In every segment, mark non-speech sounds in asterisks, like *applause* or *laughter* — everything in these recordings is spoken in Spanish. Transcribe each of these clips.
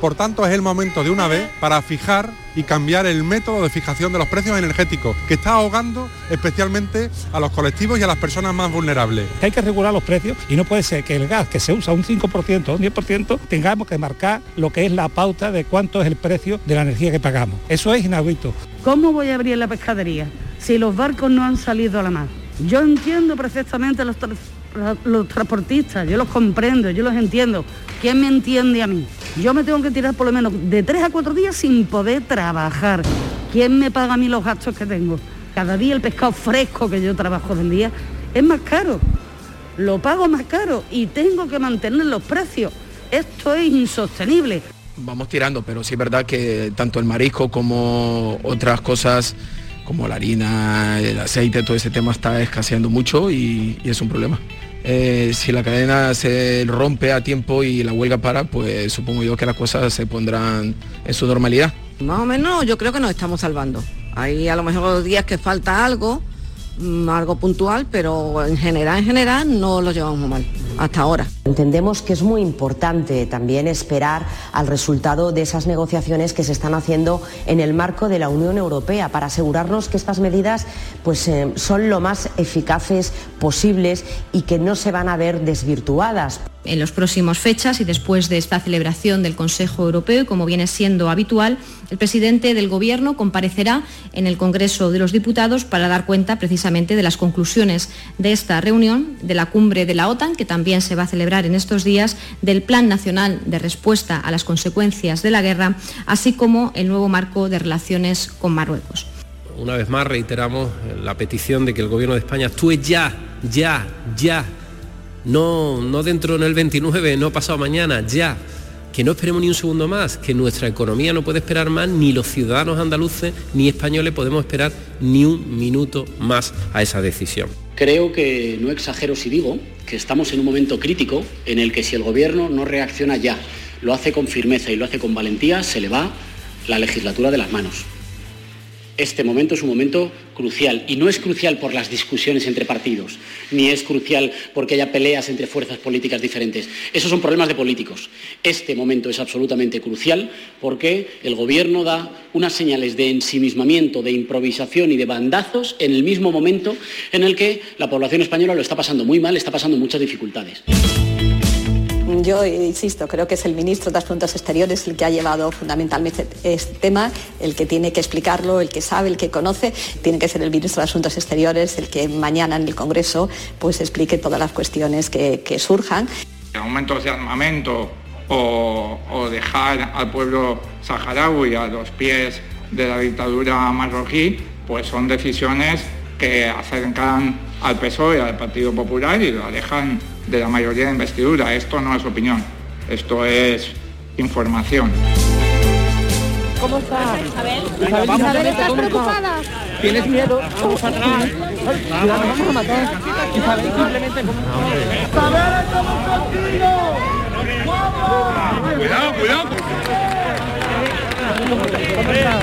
Por tanto, es el momento de una vez para fijar y cambiar el método de fijación de los precios energéticos, que está ahogando especialmente a los colectivos y a las personas más vulnerables. Hay que regular los precios y no puede ser que el gas que se usa un 5% o un 10% tengamos que marcar lo que es la pauta de cuánto es el precio de la energía que pagamos. Eso es inaudito. ¿Cómo voy a abrir la pescadería si los barcos no han salido a la mar? Yo entiendo perfectamente los, los transportistas, yo los comprendo, yo los entiendo. ¿Quién me entiende a mí? Yo me tengo que tirar por lo menos de tres a cuatro días sin poder trabajar. ¿Quién me paga a mí los gastos que tengo? Cada día el pescado fresco que yo trabajo del día es más caro. Lo pago más caro y tengo que mantener los precios. Esto es insostenible. Vamos tirando, pero sí es verdad que tanto el marisco como otras cosas como la harina, el aceite, todo ese tema está escaseando mucho y, es un problema. Eh, si la cadena se rompe a tiempo y la huelga para, pues supongo yo que las cosas se pondrán en su normalidad. Más o menos yo creo que nos estamos salvando. Hay a lo mejor días que falta algo, algo puntual, pero en general, en general no lo llevamos mal hasta ahora. Entendemos que es muy importante también esperar al resultado de esas negociaciones que se están haciendo en el marco de la Unión Europea para asegurarnos que estas medidas pues, eh, son lo más eficaces posibles y que no se van a ver desvirtuadas en las próximas fechas y después de esta celebración del Consejo Europeo, como viene siendo habitual, el presidente del Gobierno comparecerá en el Congreso de los Diputados para dar cuenta precisamente de las conclusiones de esta reunión, de la cumbre de la OTAN, que también se va a celebrar en estos días, del Plan Nacional de Respuesta a las Consecuencias de la Guerra, así como el nuevo marco de relaciones con Marruecos. Una vez más reiteramos la petición de que el Gobierno de España actúe ya, ya, ya no, no dentro en el 29, no pasado mañana, ya. Que no esperemos ni un segundo más, que nuestra economía no puede esperar más, ni los ciudadanos andaluces ni españoles podemos esperar ni un minuto más a esa decisión. Creo que no exagero si digo que estamos en un momento crítico en el que si el gobierno no reacciona ya, lo hace con firmeza y lo hace con valentía, se le va la legislatura de las manos este momento es un momento crucial y no es crucial por las discusiones entre partidos, ni es crucial porque haya peleas entre fuerzas políticas diferentes. Esos son problemas de políticos. Este momento es absolutamente crucial porque el Gobierno da unas señales de ensimismamiento, de improvisación y de bandazos en el mismo momento en el que la población española lo está pasando muy mal, está pasando muchas dificultades. Yo insisto, creo que es el ministro de Asuntos Exteriores el que ha llevado fundamentalmente este tema, el que tiene que explicarlo, el que sabe, el que conoce. Tiene que ser el ministro de Asuntos Exteriores el que mañana en el Congreso pues explique todas las cuestiones que, surjan. Aumentos de armamento o, dejar al pueblo saharaui a los pies de la dictadura marroquí, pues son decisiones que acercan al PSOE, al Partido Popular y lo alejan de la mayoría de investidura. Esto no es opinión, esto es información. ¿Cómo estás? Isabel, Isabel, ¿estás preocupada? ¿Tienes miedo? Vamos atrás. Cuidado, vamos a matar. Isabel, simplemente... ¡Isabel, estamos contigo! Cuidado, cuidado. ¿Cómo estás?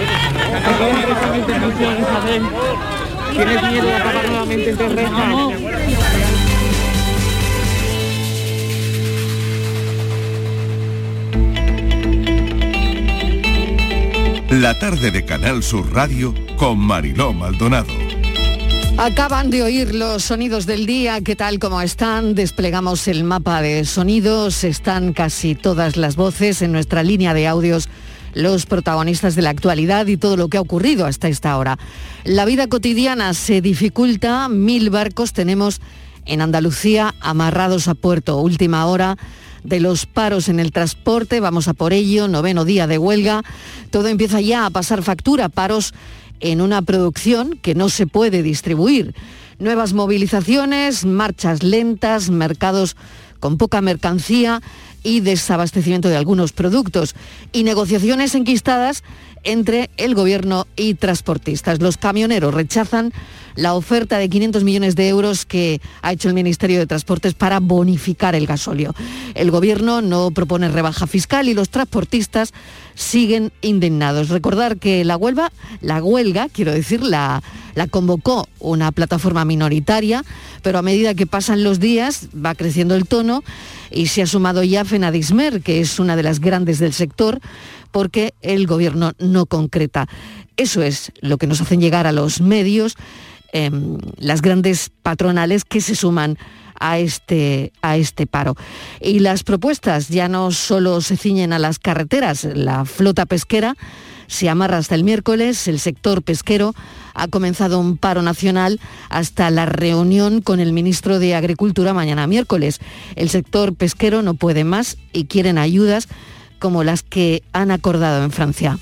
Isabel. ¿Tienes miedo de acabar nuevamente entre rejas? La tarde de Canal Sur Radio con Mariló Maldonado. Acaban de oír los sonidos del día, ¿qué tal como están? Desplegamos el mapa de sonidos, están casi todas las voces en nuestra línea de audios, los protagonistas de la actualidad y todo lo que ha ocurrido hasta esta hora. La vida cotidiana se dificulta, mil barcos tenemos en Andalucía amarrados a puerto, última hora de los paros en el transporte, vamos a por ello, noveno día de huelga, todo empieza ya a pasar factura, paros en una producción que no se puede distribuir. Nuevas movilizaciones, marchas lentas, mercados con poca mercancía y desabastecimiento de algunos productos. Y negociaciones enquistadas entre el gobierno y transportistas. Los camioneros rechazan la oferta de 500 millones de euros que ha hecho el Ministerio de Transportes para bonificar el gasóleo. El gobierno no propone rebaja fiscal y los transportistas siguen indignados. Recordar que la huelga, la huelga, quiero decir, la, la convocó una plataforma minoritaria, pero a medida que pasan los días va creciendo el tono y se ha sumado ya Fenadismer, que es una de las grandes del sector, porque el gobierno no concreta. Eso es lo que nos hacen llegar a los medios Em, las grandes patronales que se suman a este, a este paro. Y las propuestas ya no solo se ciñen a las carreteras, la flota pesquera se amarra hasta el miércoles, el sector pesquero ha comenzado un paro nacional hasta la reunión con el ministro de Agricultura mañana miércoles. El sector pesquero no puede más y quieren ayudas como las que han acordado en Francia.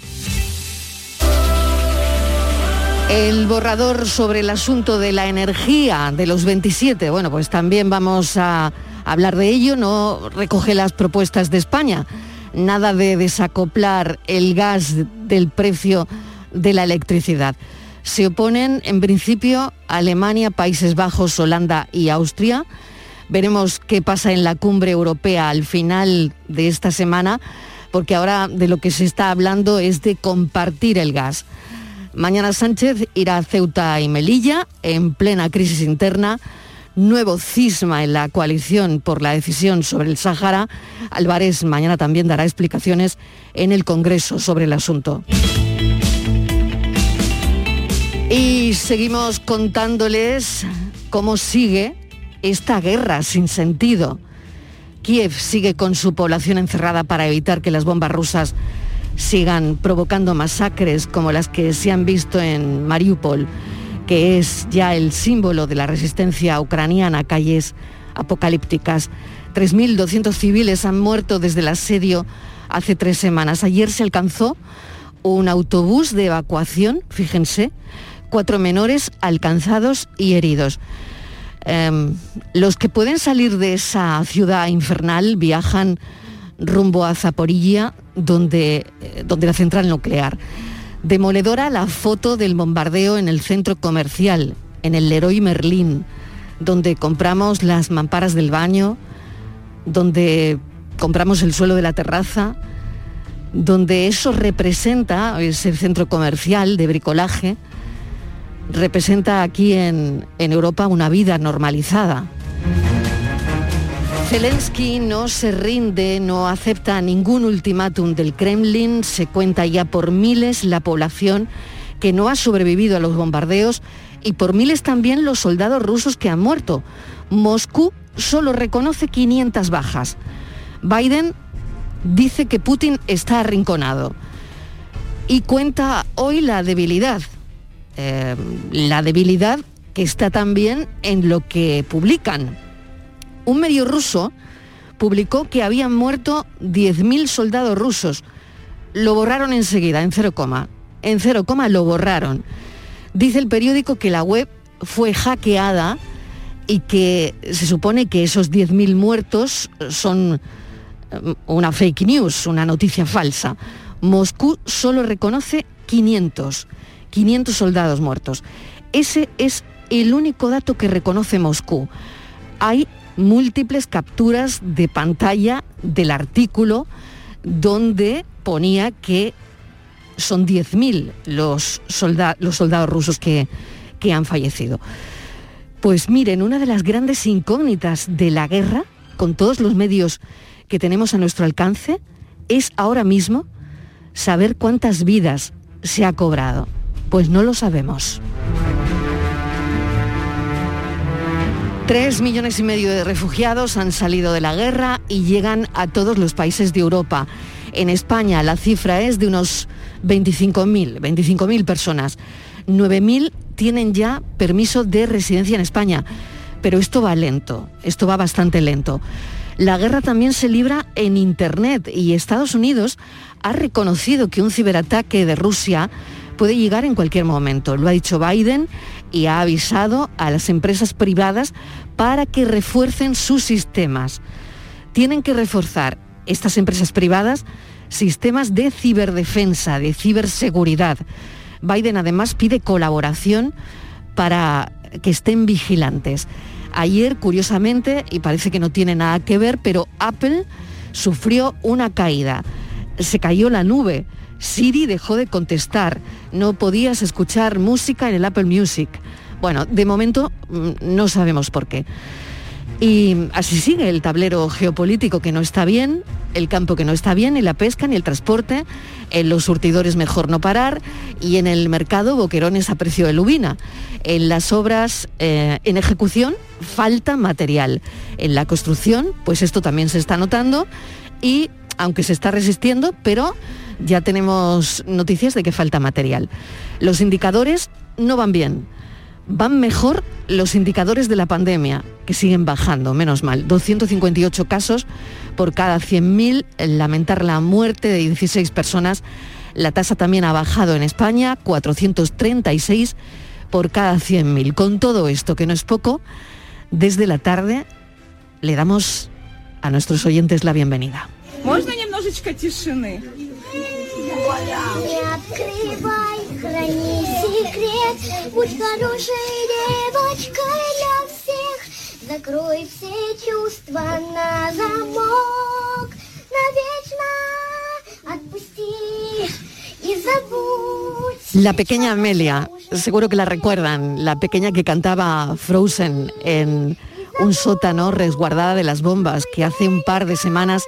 El borrador sobre el asunto de la energía de los 27, bueno, pues también vamos a hablar de ello, no recoge las propuestas de España. Nada de desacoplar el gas del precio de la electricidad. Se oponen en principio Alemania, Países Bajos, Holanda y Austria. Veremos qué pasa en la cumbre europea al final de esta semana, porque ahora de lo que se está hablando es de compartir el gas. Mañana Sánchez irá a Ceuta y Melilla en plena crisis interna. Nuevo cisma en la coalición por la decisión sobre el Sáhara. Álvarez mañana también dará explicaciones en el Congreso sobre el asunto. Y seguimos contándoles cómo sigue esta guerra sin sentido. Kiev sigue con su población encerrada para evitar que las bombas rusas sigan provocando masacres como las que se han visto en Mariupol, que es ya el símbolo de la resistencia ucraniana, calles apocalípticas. 3.200 civiles han muerto desde el asedio hace tres semanas. Ayer se alcanzó un autobús de evacuación, fíjense, cuatro menores alcanzados y heridos. Em, los que pueden salir de esa ciudad infernal viajan rumbo a Zaporilla, donde, eh, donde la central nuclear. Demoledora la foto del bombardeo en el centro comercial, en el Leroy Merlin, donde compramos las mamparas del baño, donde compramos el suelo de la terraza, donde eso representa, ese centro comercial de bricolaje, representa aquí en, en Europa una vida normalizada. Zelensky no se rinde, no acepta ningún ultimátum del Kremlin, se cuenta ya por miles la población que no ha sobrevivido a los bombardeos y por miles también los soldados rusos que han muerto. Moscú solo reconoce 500 bajas. Biden dice que Putin está arrinconado y cuenta hoy la debilidad. Eh, la debilidad que está también en lo que publican un medio ruso publicó que habían muerto 10.000 soldados rusos. Lo borraron enseguida, en cero coma. En cero coma lo borraron. Dice el periódico que la web fue hackeada y que se supone que esos 10.000 muertos son eh, una fake news, una noticia falsa. Moscú solo reconoce 500, 500 soldados muertos. Ese es el único dato que reconoce Moscú. Hay múltiples capturas de pantalla del artículo donde ponía que son 10.000 los, los soldados rusos que, que han fallecido. Pues miren, una de las grandes incógnitas de la guerra, con todos los medios que tenemos a nuestro alcance, es ahora mismo saber cuántas vidas se ha cobrado. Pues no lo sabemos. Tres millones y medio de refugiados han salido de la guerra y llegan a todos los países de Europa. En España la cifra es de unos 25.000, 25.000 personas. 9.000 tienen ya permiso de residencia en España, pero esto va lento, esto va bastante lento. La guerra también se libra en Internet y Estados Unidos ha reconocido que un ciberataque de Rusia puede llegar en cualquier momento. Lo ha dicho Biden y ha avisado a las empresas privadas para que refuercen sus sistemas. Tienen que reforzar estas empresas privadas sistemas de ciberdefensa, de ciberseguridad. Biden además pide colaboración para que estén vigilantes. Ayer, curiosamente, y parece que no tiene nada que ver, pero Apple sufrió una caída. Se cayó la nube. Siri dejó de contestar. No podías escuchar música en el Apple Music. Bueno, de momento mm, no sabemos por qué. Y así sigue el tablero geopolítico que no está bien, el campo que no está bien, ni la pesca, ni el transporte, en los surtidores mejor no parar y en el mercado boquerones a precio de lubina. En las obras eh, en ejecución falta material. En la construcción, pues esto también se está notando y aunque se está resistiendo, pero ya tenemos noticias de que falta material. Los indicadores no van bien van mejor los indicadores de la pandemia, que siguen bajando, menos mal. 258 casos por cada 100.000, lamentar la muerte de 16 personas. La tasa también ha bajado en España, 436 por cada 100.000. Con todo esto, que no es poco, desde la tarde le damos a nuestros oyentes la bienvenida секрет, будь хорошей девочкой для всех. Закрой все чувства на замок, навечно отпусти y забудь. La pequeña Amelia, seguro que la recuerdan, la pequeña que cantaba Frozen en un sótano resguardada de las bombas que hace un par de semanas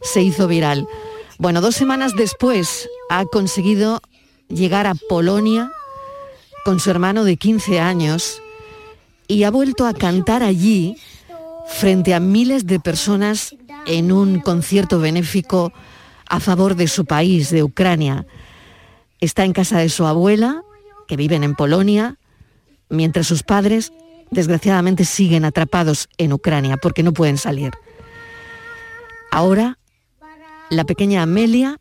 se hizo viral. Bueno, dos semanas después ha conseguido llegar a Polonia con su hermano de 15 años y ha vuelto a cantar allí frente a miles de personas en un concierto benéfico a favor de su país, de Ucrania. Está en casa de su abuela, que viven en Polonia, mientras sus padres, desgraciadamente, siguen atrapados en Ucrania porque no pueden salir. Ahora, la pequeña Amelia,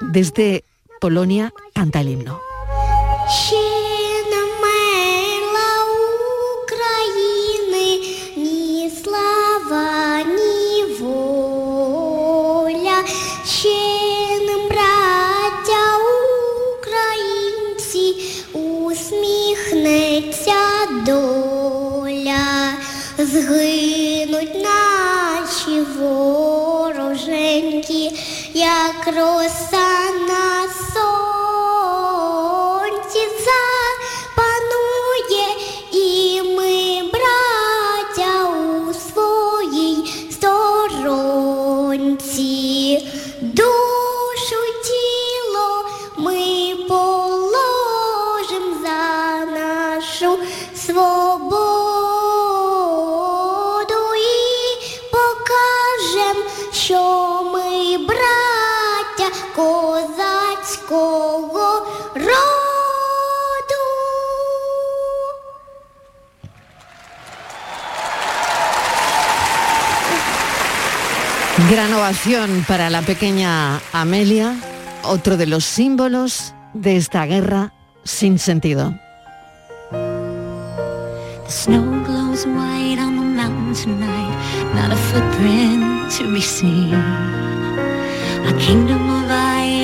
desde Polonia, canta el himno. козацького роду. Gran ovación para la pequeña Amelia, otro de los símbolos de esta guerra sin sentido. The snow glows white on the mountain tonight, not a footprint to be seen. A kingdom of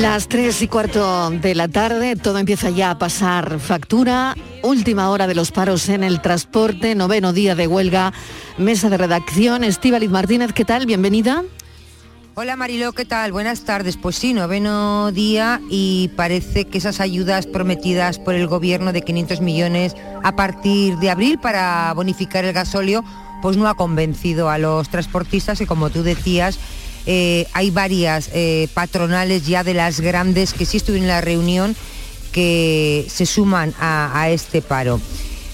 Las 3 y cuarto de la tarde, todo empieza ya a pasar factura. Última hora de los paros en el transporte, noveno día de huelga, mesa de redacción. Estíbaliz Martínez, ¿qué tal? Bienvenida. Hola Mariló, ¿qué tal? Buenas tardes. Pues sí, noveno día y parece que esas ayudas prometidas por el gobierno de 500 millones a partir de abril para bonificar el gasóleo, pues no ha convencido a los transportistas y como tú decías, eh, hay varias eh, patronales ya de las grandes que sí estuvieron en la reunión que se suman a, este paro.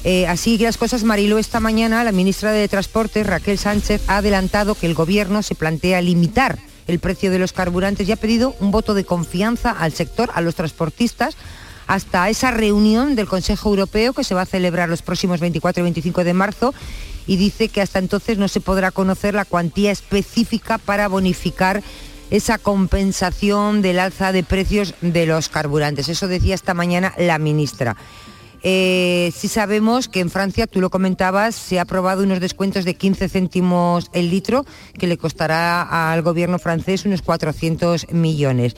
Eh, así que las cosas, Marilo, esta mañana la ministra de Transporte, Raquel Sánchez, ha adelantado que el gobierno se plantea limitar el precio de los carburantes y ha pedido un voto de confianza al sector, a los transportistas, hasta esa reunión del Consejo Europeo que se va a celebrar los próximos 24 y 25 de marzo y dice que hasta entonces no se podrá conocer la cuantía específica para bonificar esa compensación del alza de precios de los carburantes. Eso decía esta mañana la ministra. Eh, sí sabemos que en Francia, tú lo comentabas, se ha aprobado unos descuentos de 15 céntimos el litro que le costará al gobierno francés unos 400 millones.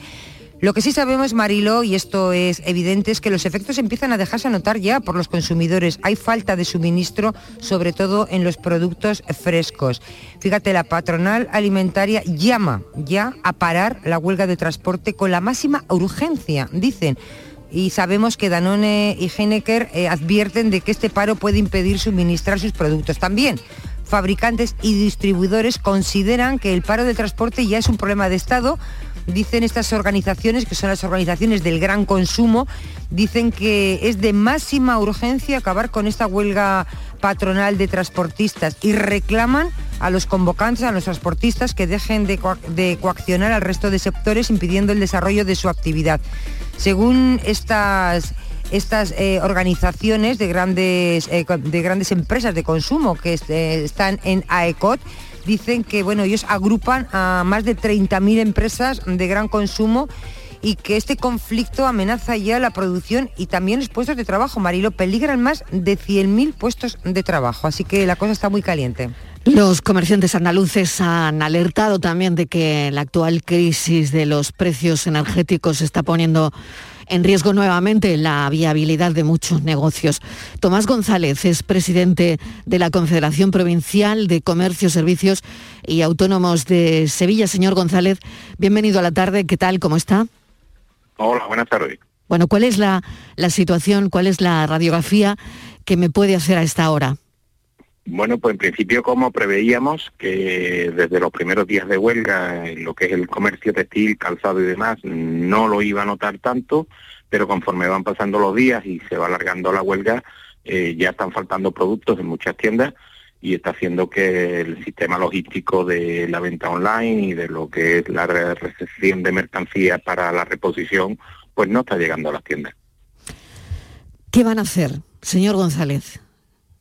Lo que sí sabemos, Marilo, y esto es evidente, es que los efectos empiezan a dejarse notar ya por los consumidores. Hay falta de suministro, sobre todo en los productos frescos. Fíjate, la patronal alimentaria llama ya a parar la huelga de transporte con la máxima urgencia, dicen. Y sabemos que Danone y Heinecker eh, advierten de que este paro puede impedir suministrar sus productos. También fabricantes y distribuidores consideran que el paro del transporte ya es un problema de Estado dicen estas organizaciones, que son las organizaciones del gran consumo, dicen que es de máxima urgencia acabar con esta huelga patronal de transportistas y reclaman a los convocantes, a los transportistas, que dejen de, coaccionar al resto de sectores impidiendo el desarrollo de su actividad. Según estas estas eh, organizaciones de grandes, eh, de grandes empresas de consumo que eh, están en AECOT, dicen que bueno, ellos agrupan a más de 30.000 empresas de gran consumo y que este conflicto amenaza ya la producción y también los puestos de trabajo. Marilo, peligran más de 100.000 puestos de trabajo, así que la cosa está muy caliente. Los comerciantes andaluces han alertado también de que la actual crisis de los precios energéticos está poniendo en riesgo nuevamente la viabilidad de muchos negocios. Tomás González es presidente de la Confederación Provincial de Comercio, Servicios y Autónomos de Sevilla. Señor González, bienvenido a la tarde. ¿Qué tal? ¿Cómo está? Hola, buenas tardes. Bueno, ¿cuál es la, la situación, cuál es la radiografía que me puede hacer a esta hora? Bueno, pues en principio como preveíamos que desde los primeros días de huelga en lo que es el comercio textil, calzado y demás no lo iba a notar tanto, pero conforme van pasando los días y se va alargando la huelga, eh, ya están faltando productos en muchas tiendas y está haciendo que el sistema logístico de la venta online y de lo que es la recepción de mercancía para la reposición, pues no está llegando a las tiendas. ¿Qué van a hacer, señor González?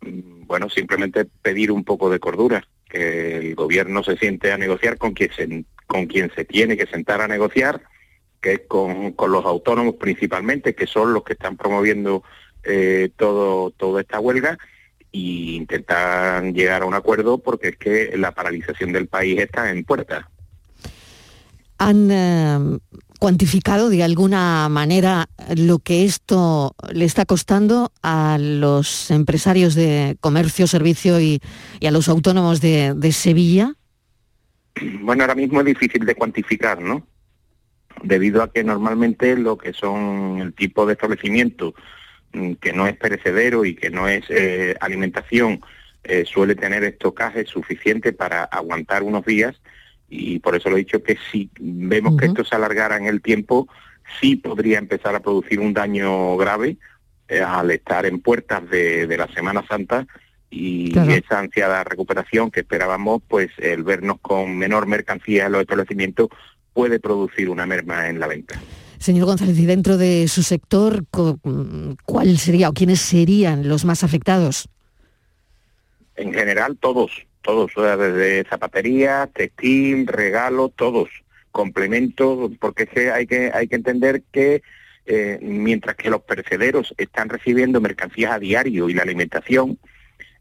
Mm, bueno, simplemente pedir un poco de cordura, que el gobierno se siente a negociar con quien se, con quien se tiene que sentar a negociar, que es con, los autónomos principalmente, que son los que están promoviendo eh, todo, toda esta huelga, e intentar llegar a un acuerdo porque es que la paralización del país está en puerta. Eh, cuantificado de alguna manera lo que esto le está costando a los empresarios de comercio, servicio y, a los autónomos de, Sevilla? Bueno, ahora mismo es difícil de cuantificar, ¿no? Debido a que normalmente lo que son el tipo de establecimiento mm, que no es perecedero y que no es eh, alimentación eh, suele tener estocaje suficiente para aguantar unos días y por eso lo he dicho que si vemos que esto se alargara en el tiempo, sí podría empezar a producir un daño grave eh, al estar en puertas de, la Semana Santa y esa ansiada recuperación que esperábamos, pues el vernos con menor mercancía en los establecimientos puede producir una merma en la venta. Señor González, y dentro de su sector, ¿cuál sería o quiénes serían los más afectados? En general, todos, todos, desde zapatería, textil, regalo, todos, complementos, porque hay que, hay que entender que eh, mientras que los percederos están recibiendo mercancías a diario y la alimentación,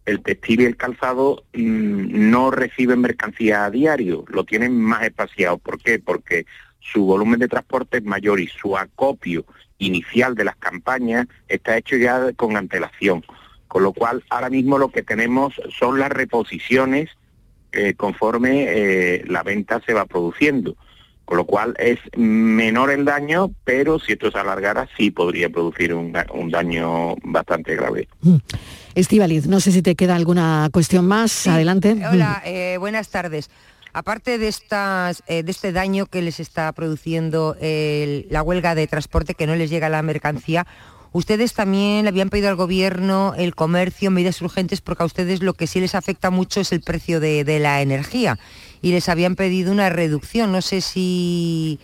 el textil y el calzado mm, no reciben mercancías a diario, lo tienen más espaciado. ¿Por qué? Porque su volumen de transporte es mayor y su acopio inicial de las campañas está hecho ya con antelación. Con lo cual, ahora mismo lo que tenemos son las reposiciones eh, conforme eh, la venta se va produciendo. Con lo cual es menor el daño, pero si esto se alargara sí podría producir un, un daño bastante grave. Estivaliz, no sé si te queda alguna cuestión más. Adelante. Hola, eh, buenas tardes. Aparte de, estas, eh, de este daño que les está produciendo el- la huelga de transporte, que no les llega la mercancía, ustedes también le habían pedido al gobierno el comercio, medidas urgentes, porque a ustedes lo que sí les afecta mucho es el precio de, de la energía. Y les habían pedido una reducción. No sé si...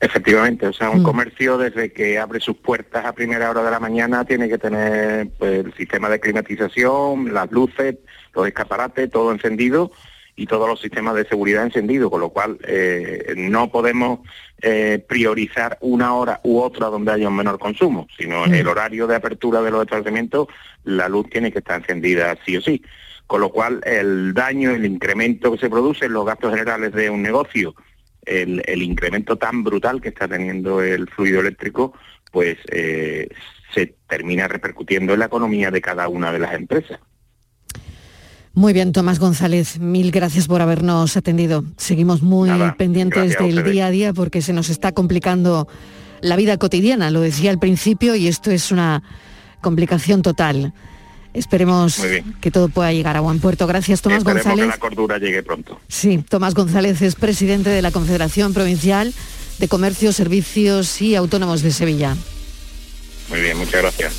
Efectivamente, o sea, Mm. un comercio desde que abre sus puertas a primera hora de la mañana tiene que tener pues, el sistema de climatización, las luces, los escaparates, todo encendido y todos los sistemas de seguridad encendidos, con lo cual eh, no podemos eh, priorizar una hora u otra donde haya un menor consumo, sino Mm. el horario de apertura de los establecimientos, la luz tiene que estar encendida sí o sí. Con lo cual, el daño, el incremento que se produce en los gastos generales de un negocio, el, el incremento tan brutal que está teniendo el fluido eléctrico, pues eh, se termina repercutiendo en la economía de cada una de las empresas. Muy bien, Tomás González, mil gracias por habernos atendido. Seguimos muy Nada, pendientes del día a día porque se nos está complicando la vida cotidiana, lo decía al principio, y esto es una complicación total. Esperemos que todo pueda llegar a buen puerto. Gracias, Tomás Esperemos González. que la cordura llegue pronto. Sí, Tomás González es presidente de la Confederación Provincial de Comercio, Servicios y Autónomos de Sevilla. Muy bien, muchas gracias.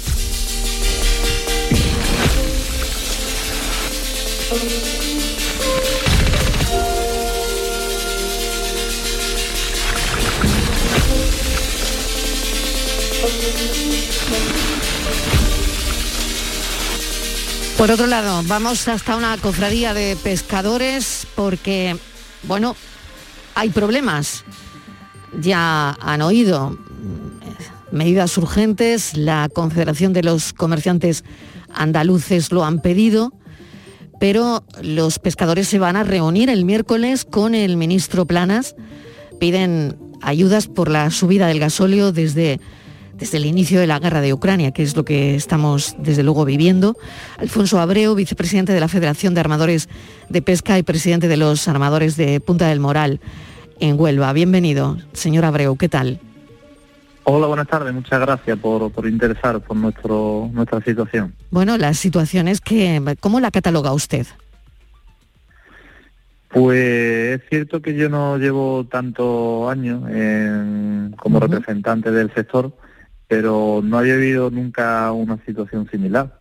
Por otro lado, vamos hasta una cofradía de pescadores porque, bueno, hay problemas. Ya han oído medidas urgentes, la Confederación de los Comerciantes Andaluces lo han pedido, pero los pescadores se van a reunir el miércoles con el ministro Planas. Piden ayudas por la subida del gasóleo desde, desde el inicio de la guerra de Ucrania, que es lo que estamos desde luego viviendo. Alfonso Abreu, vicepresidente de la Federación de Armadores de Pesca y presidente de los armadores de Punta del Moral en Huelva. Bienvenido, señor Abreu, ¿qué tal? Hola, buenas tardes. Muchas gracias por, por interesar por nuestro, nuestra situación. Bueno, las situaciones que, ¿cómo la cataloga usted? Pues es cierto que yo no llevo tantos años en- como representante del sector, pero no había vivido nunca una situación similar.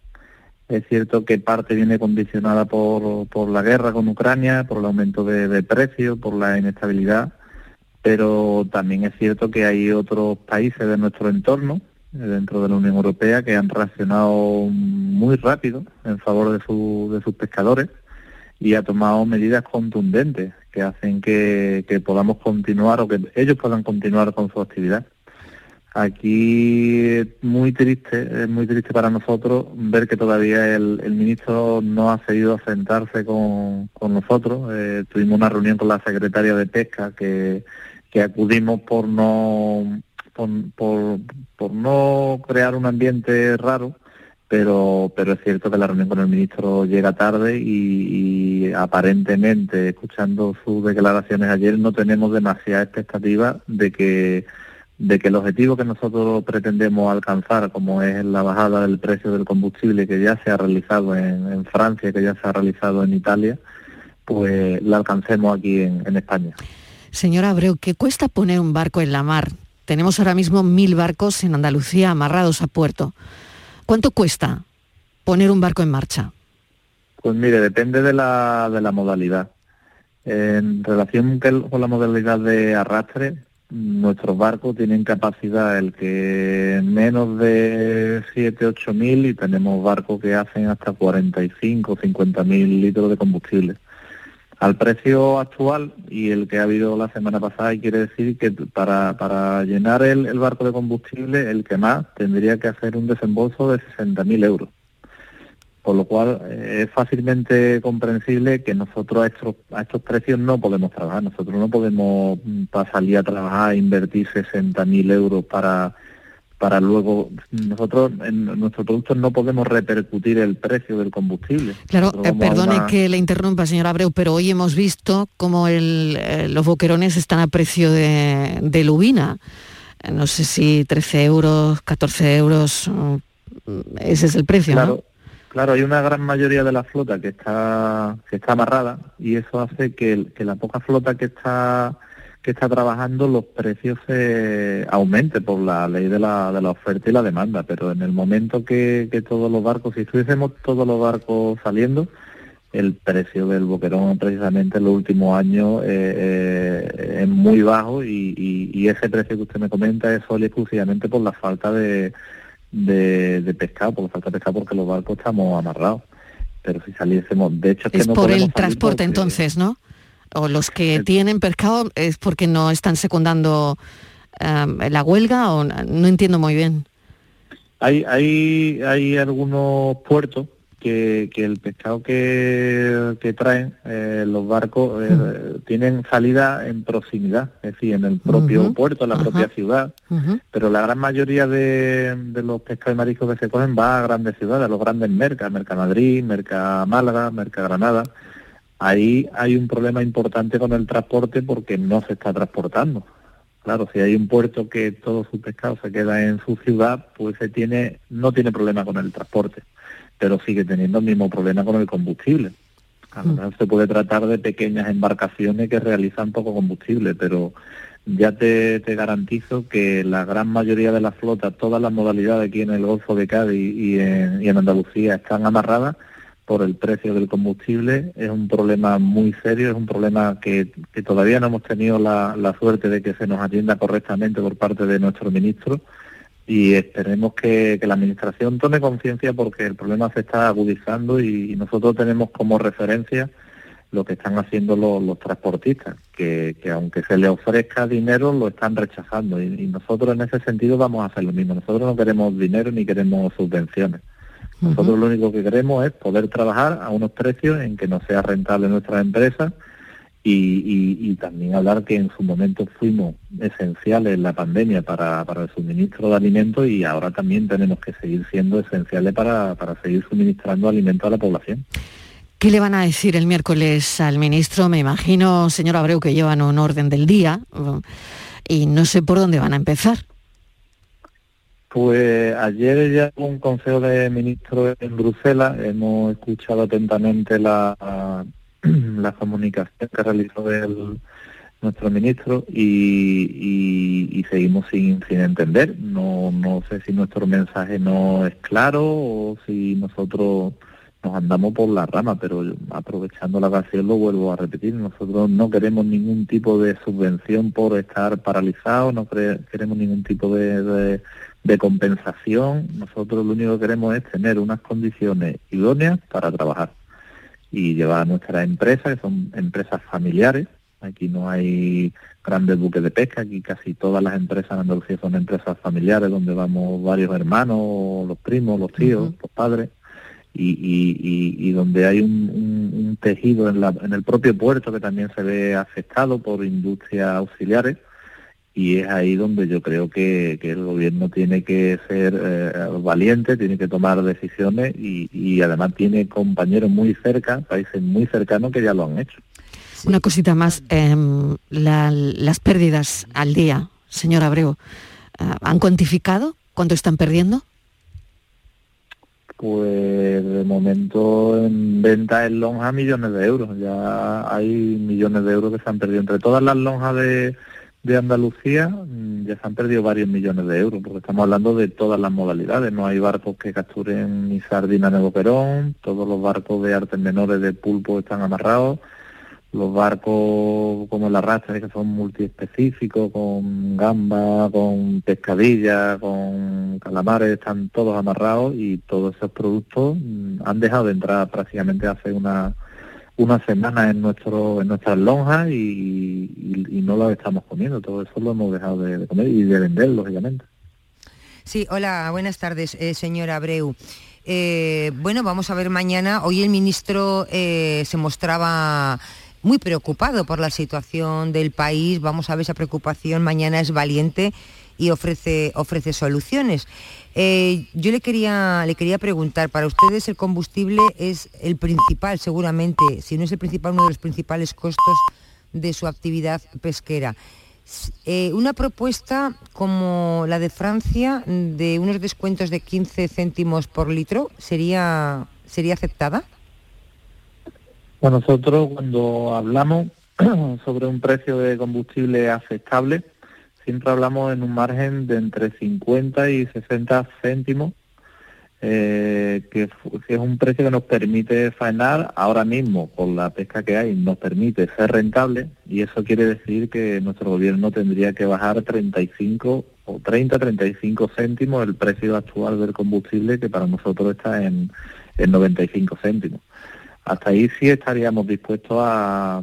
Es cierto que parte viene condicionada por, por la guerra con Ucrania, por el aumento de, de precios, por la inestabilidad, pero también es cierto que hay otros países de nuestro entorno, eh, dentro de la Unión Europea, que han reaccionado muy rápido en favor de, su- de sus pescadores y ha tomado medidas contundentes que hacen que, podamos continuar o que ellos puedan continuar con su actividad. Aquí es muy triste, es muy triste para nosotros ver que todavía el, ministro no ha seguido sentarse con, con nosotros. Eh, tuvimos una reunión con la secretaria de Pesca que, que acudimos por no por, por, no crear un ambiente raro, pero pero es cierto que la reunión con el ministro llega tarde y, y aparentemente, escuchando sus declaraciones ayer, no tenemos demasiada expectativa de que de que el objetivo que nosotros pretendemos alcanzar, como es la bajada del precio del combustible que ya se ha realizado en, en Francia, que ya se ha realizado en Italia, pues la alcancemos aquí en España. Señora Abreu, ¿qué cuesta poner un barco en la mar? Tenemos ahora mismo mil barcos en Andalucía amarrados a puerto. ¿Cuánto cuesta poner un barco en marcha? Pues mire, depende de la, de la modalidad. En relación con la modalidad de arrastre, nuestros barcos tienen capacidad el que menos de 7, 8 mil y tenemos barcos que hacen hasta 45, 50 mil litros de combustible. Al precio actual y el que ha habido la semana pasada, quiere decir que para, para llenar el, el barco de combustible, el que más tendría que hacer un desembolso de 60 mil euros. Por lo cual eh, es fácilmente comprensible que nosotros a estos, a estos precios no podemos trabajar. Nosotros no podemos mm, para salir a trabajar e invertir 60.000 euros para para luego nosotros en nuestros productos no podemos repercutir el precio del combustible. Claro, eh, perdone una- que le interrumpa, señor Abreu, pero hoy hemos visto cómo el, eh, los boquerones están a precio de, de lubina. Eh, No sé si 13 euros, 14 euros, mm, ese es el precio, Claro, ¿no? claro, hay una gran mayoría de la flota que está que está amarrada y eso hace que, que la poca flota que está que está trabajando los precios se aumente por la ley de la, de la oferta y la demanda, pero en el momento que, que todos los barcos, si estuviésemos todos los barcos saliendo, el precio del boquerón precisamente en los últimos años eh, eh, es muy bajo y, y- y ese precio que usted me comenta es solo y exclusivamente por la falta de, de, de pescado, por la falta de pescado porque los barcos estamos amarrados. Pero si saliésemos, de hecho es, que Es no por el transporte porque- entonces, ¿no? O los que tienen pescado es porque no están secundando eh, la huelga o no entiendo muy bien. Hay, hay, hay algunos puertos que, que el pescado que, que traen eh, los barcos eh, tienen salida en proximidad, es decir, en el propio puerto, en la propia ciudad. pero la gran mayoría de, de los pescados y mariscos que se cogen va a grandes ciudades, a los grandes mercas, Mercamadrid, Merca Málaga, Merca Granada. Ahí hay un problema importante con el transporte porque no se está transportando. Claro, si hay un puerto que todo su pescado se queda en su ciudad, pues se tiene, no tiene problema con el transporte, pero sigue teniendo el mismo problema con el combustible. A lo mejor se puede tratar de pequeñas embarcaciones que realizan poco combustible, pero ya te, te garantizo que la gran mayoría de las flotas, todas las modalidades aquí en el Golfo de Cádiz y en, y en Andalucía están amarradas por el precio del combustible. Es un problema muy serio, es un problema que, que todavía no hemos tenido la, la suerte de que se nos atienda correctamente por parte de nuestro ministro y esperemos que, que la Administración tome conciencia porque el problema se está agudizando y, nosotros tenemos como referencia lo que están haciendo los, los transportistas, que, que aunque se les ofrezca dinero lo están rechazando y nosotros en ese sentido vamos a hacer lo mismo. Nosotros no queremos dinero ni queremos subvenciones. Nosotros lo único que queremos es poder trabajar a unos precios en que nos sea rentable nuestra empresa y, y- y también hablar que en su momento fuimos esenciales en la pandemia para, para el suministro de alimentos y ahora también tenemos que seguir siendo esenciales para, para seguir suministrando alimentos a la población. ¿Qué le van a decir el miércoles al ministro? Me imagino, señor Abreu, que llevan un orden del día y no sé por dónde van a empezar. Pues ayer ya hubo un consejo de ministros en Bruselas, hemos escuchado atentamente la, *clears throat* la comunicación que realizó el, nuestro ministro y, y- seguimos sin, sin entender. No, no sé si nuestro mensaje no es claro o si nosotros nos andamos por la rama, pero aprovechando la ocasión lo vuelvo a repetir, nosotros no queremos ningún tipo de subvención por estar paralizados, no queremos ningún tipo de, de- de compensación, nosotros lo único que queremos es tener unas condiciones idóneas para trabajar y llevar a nuestras empresas, que son empresas familiares, aquí no hay grandes buques de pesca, aquí casi todas las empresas en Andalucía son empresas familiares donde vamos varios hermanos, los primos, los tíos, los padres, y, y- y- y donde hay un, un- un tejido en, la- en el propio puerto que también se ve afectado por industrias auxiliares y es ahí donde yo creo que, que el gobierno tiene que ser eh, valiente, tiene que tomar decisiones y, y además tiene compañeros muy cerca, países muy cercanos que ya lo han hecho. Una cosita más, em, la- las pérdidas al día, señor Abreu, ah, ¿han cuantificado cuánto están perdiendo? Pues de momento en venta en lonja millones de euros. Ya hay millones de euros que se han perdido. Entre todas las lonjas de, de Andalucía mm, ya se han perdido varios millones de euros, porque estamos hablando de todas las modalidades. No hay barcos que capturen ni sardina ni boquerón, todos los barcos de artes menores de pulpo están amarrados. Los barcos como la rastra, que son multiespecíficos, con gamba, con pescadilla, con calamares, están todos amarrados y todos esos productos mm, han dejado de entrar prácticamente hace una, una semana en nuestro en nuestras lonjas y, y- no lo estamos comiendo. Todo eso lo hemos dejado de, de comer y de vender, lógicamente. Sí, hola, buenas tardes, eh, señora Abreu. Eh, bueno, vamos a ver mañana. Hoy el ministro eh, se mostraba muy preocupado por la situación del país. Vamos a ver esa preocupación. Mañana es valiente y ofrece, ofrece soluciones. Eh, yo le quería, le quería preguntar, para ustedes el combustible es el principal, seguramente, si no es el principal, uno de los principales costos de su actividad pesquera. Eh, una propuesta como la de Francia de unos descuentos de 15 céntimos por litro sería, sería aceptada? Bueno, nosotros cuando hablamos *clears throat* sobre un precio de combustible aceptable, siempre hablamos en un margen de entre 50 y 60 céntimos, eh, que, es un precio que nos permite faenar ahora mismo, con la pesca que hay, nos permite ser rentable y eso quiere decir que nuestro gobierno tendría que bajar 35 o 30, 35 céntimos el precio actual del combustible, que para nosotros está en, en 95 céntimos hasta ahí sí estaríamos dispuestos a,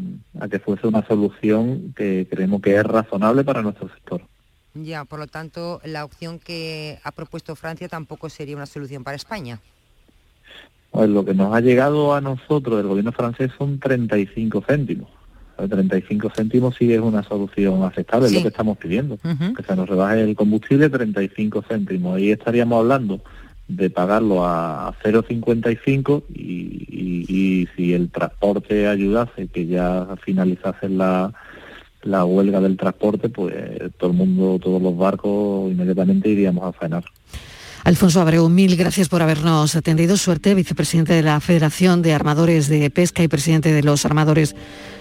que fuese una solución que creemos que es razonable para nuestro sector. Ya, por lo tanto, la opción que ha propuesto Francia tampoco sería una solución para España. Pues lo que nos ha llegado a nosotros del gobierno francés son 35 céntimos. 35 céntimos sí es una solución aceptable, es lo que estamos pidiendo, que se nos rebaje el combustible 35 céntimos. Ahí estaríamos hablando de pagarlo a 0,55 y, y, si el transporte ayudase, que ya finalizase la, la huelga del transporte, pues todo el mundo, todos los barcos inmediatamente iríamos a faenar. Alfonso Abreu, mil gracias por habernos atendido. Suerte, vicepresidente de la Federación de Armadores de Pesca y presidente de los armadores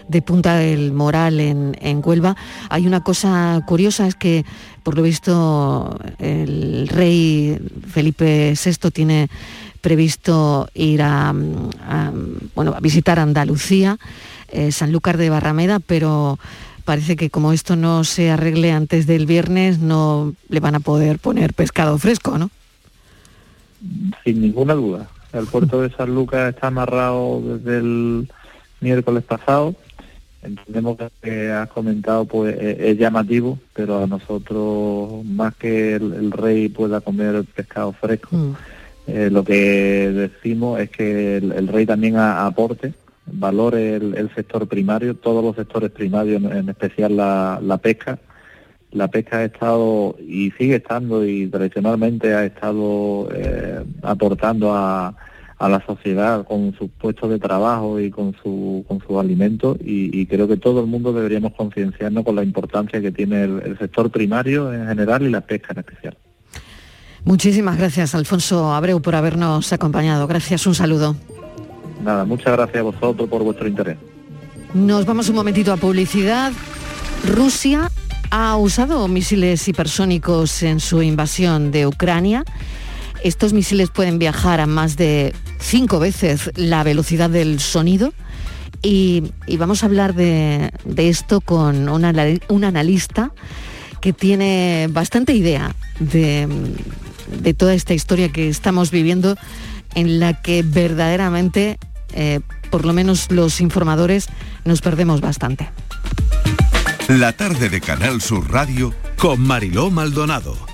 de Punta del Moral en, en Huelva. Hay una cosa curiosa, es que por lo visto el rey Felipe VI tiene previsto ir a, bueno, a visitar Andalucía, eh, Sanlúcar de Barrameda, pero parece que como esto no se arregle antes del viernes, no le van a poder poner pescado fresco, ¿no? Sin ninguna duda. El puerto de Sanlúcar está amarrado desde el miércoles pasado entendemos que has comentado pues e-, es, llamativo, pero a nosotros más que el, rey pueda comer pescado fresco, mm. eh, lo que decimos es que el, rey también aporte, valore el, sector primario, todos los sectores primarios, en especial la, pesca. La pesca ha estado y sigue estando y tradicionalmente ha estado eh, aportando a a la sociedad con sus puestos de trabajo y con su con sus alimentos y, creo que todo el mundo deberíamos concienciarnos con la importancia que tiene el, sector primario en general y la pesca en especial. Muchísimas gracias Alfonso Abreu por habernos acompañado. Gracias, un saludo. Nada, muchas gracias a vosotros por vuestro interés. Nos vamos un momentito a publicidad. Rusia ha usado misiles hipersónicos en su invasión de Ucrania. Estos misiles pueden viajar a más de cinco veces la velocidad del sonido. Y, vamos a hablar de, esto con un analista que tiene bastante idea de, toda esta historia que estamos viviendo en la que verdaderamente, eh, por lo menos los informadores, nos perdemos bastante. La tarde de Canal Sur Radio con Mariló Maldonado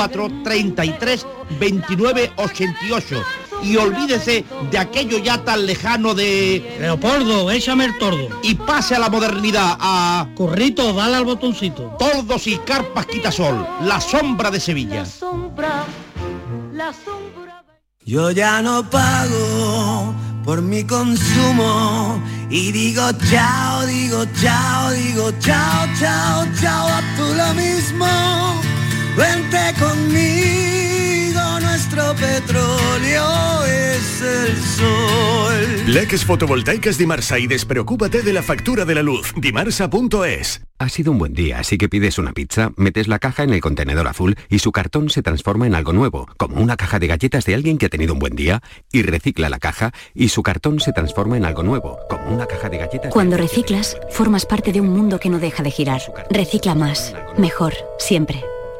33 29 88 y olvídese de aquello ya tan lejano de... Leopoldo, échame el tordo. Y pase a la modernidad, a... Corrito, dale al botoncito. Tordos y carpas quitasol, la sombra de Sevilla. La sombra, la sombra... Yo ya no pago por mi consumo y digo chao, digo chao, digo chao, chao, chao, a tú lo mismo. Vente conmigo, nuestro petróleo es el sol. Leques fotovoltaicas Dimarsa y despreocúpate de la factura de la luz. Dimarsa.es. Ha sido un buen día, así que pides una pizza, metes la caja en el contenedor azul y su cartón se transforma en algo nuevo, como una caja de galletas de alguien que ha tenido un buen día, y recicla la caja y su cartón se transforma en algo nuevo, como una caja de galletas. Cuando reciclas, formas parte de un mundo que no deja de girar. Recicla más, mejor, siempre.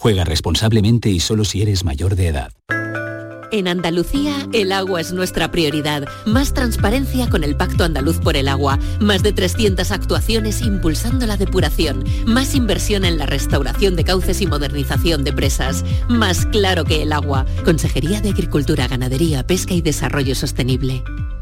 Juega responsablemente y solo si eres mayor de edad. En Andalucía, el agua es nuestra prioridad. Más transparencia con el Pacto Andaluz por el Agua. Más de 300 actuaciones impulsando la depuración. Más inversión en la restauración de cauces y modernización de presas. Más claro que el agua. Consejería de Agricultura, Ganadería, Pesca y Desarrollo Sostenible.